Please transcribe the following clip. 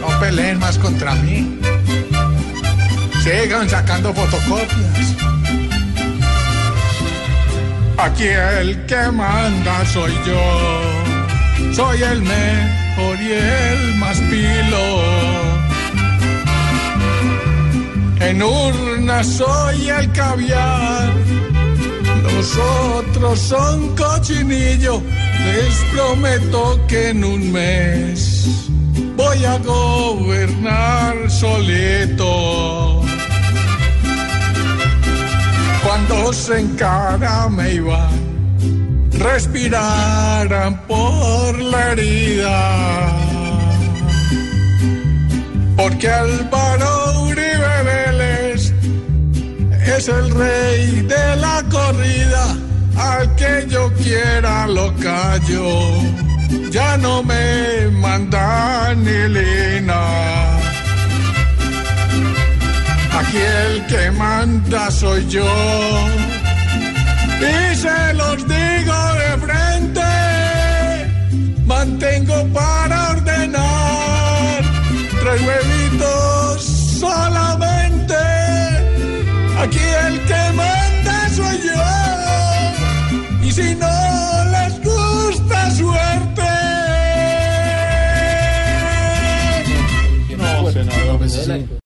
No peleen más contra mí. Sigan sacando fotocopias. Aquí el que manda soy yo. Soy el mejor y el más pilo. En urna soy el caviar. Los otros son cochinillo. Les prometo que en un mes voy a gobernar solito. Cuando se encara me iban, respiraran por la herida. Porque Álvaro Uribe Vélez es el rey de la corrida, al que yo quiera lo callo, ya no me manda ni lina. Aquí el que manda soy yo, y se los digo de frente, mantengo para ordenar tres huevitos solamente. Aquí el que manda soy yo. Y si no sí.